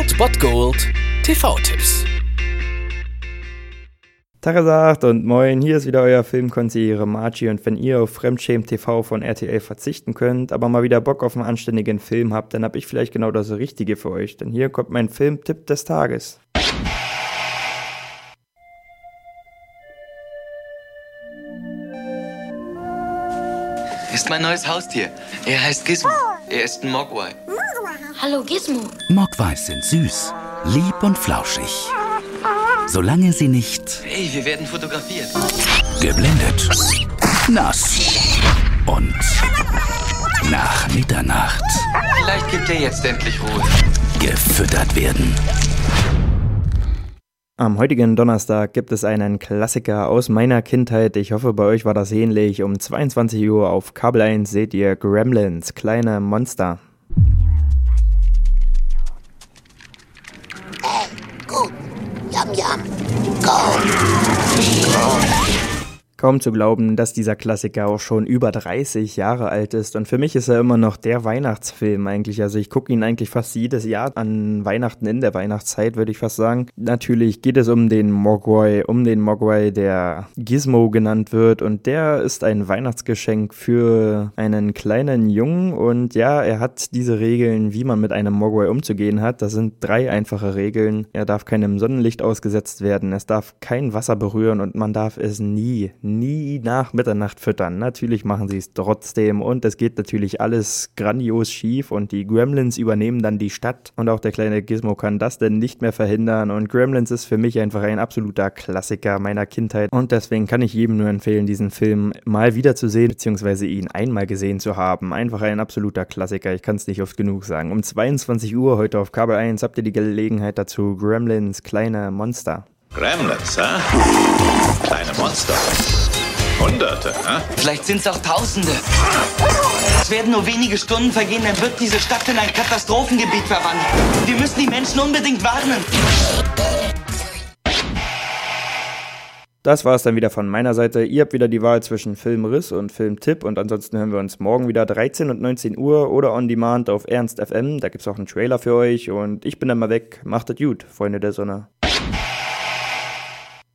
Old Bot Gold TV-Tipps. Tagesagt und moin, hier ist wieder euer Filmkonsigliere Margie und wenn ihr auf Fremdschämen TV von RTL verzichten könnt, aber mal wieder Bock auf einen anständigen Film habt, dann hab ich vielleicht genau das Richtige für euch, denn hier kommt mein Filmtipp des Tages. Ist mein neues Haustier. Er heißt Gizmo. Er ist ein Mogwai. Hallo Gizmo. Mogwais sind süß, lieb und flauschig. Solange sie nicht Hey, wir werden fotografiert. geblendet, nass und nach Mitternacht Vielleicht gibt er jetzt endlich Ruhe. gefüttert werden. Am heutigen Donnerstag gibt es einen Klassiker aus meiner Kindheit. Ich hoffe, bei euch war das ähnlich. Um 22 Uhr auf Kabel 1 seht ihr Gremlins, kleine Monster. Yum, yum. Go. Kaum zu glauben, dass dieser Klassiker auch schon über 30 Jahre alt ist. Und für mich ist er immer noch der Weihnachtsfilm eigentlich. Also ich gucke ihn eigentlich fast jedes Jahr an Weihnachten in der Weihnachtszeit, würde ich fast sagen. Natürlich geht es um den Mogwai, um den Mogwai, der Gizmo genannt wird. Und der ist ein Weihnachtsgeschenk für einen kleinen Jungen. Und ja, er hat diese Regeln, wie man mit einem Mogwai umzugehen hat. Das sind drei einfache Regeln. Er darf keinem Sonnenlicht ausgesetzt werden. Es darf kein Wasser berühren und man darf es nie, nie nach Mitternacht füttern. Natürlich machen sie es trotzdem und es geht natürlich alles grandios schief und die Gremlins übernehmen dann die Stadt und auch der kleine Gizmo kann das denn nicht mehr verhindern und Gremlins ist für mich einfach ein absoluter Klassiker meiner Kindheit und deswegen kann ich jedem nur empfehlen, diesen Film mal wieder zu sehen, beziehungsweise ihn einmal gesehen zu haben. Einfach ein absoluter Klassiker, ich kann es nicht oft genug sagen. Um 22 Uhr heute auf Kabel 1 habt ihr die Gelegenheit dazu, Gremlins, kleine Monster. Gremlins, hä? Kleine Monster. Hunderte, hä? Vielleicht sind es auch Tausende. Es werden nur wenige Stunden vergehen, dann wird diese Stadt in ein Katastrophengebiet verwandelt. Wir müssen die Menschen unbedingt warnen. Das war es dann wieder von meiner Seite. Ihr habt wieder die Wahl zwischen Filmriss und Filmtipp und ansonsten hören wir uns morgen wieder 13 und 19 Uhr oder on demand auf Ernst FM. Da gibt's auch einen Trailer für euch und ich bin dann mal weg. Macht es gut, Freunde der Sonne.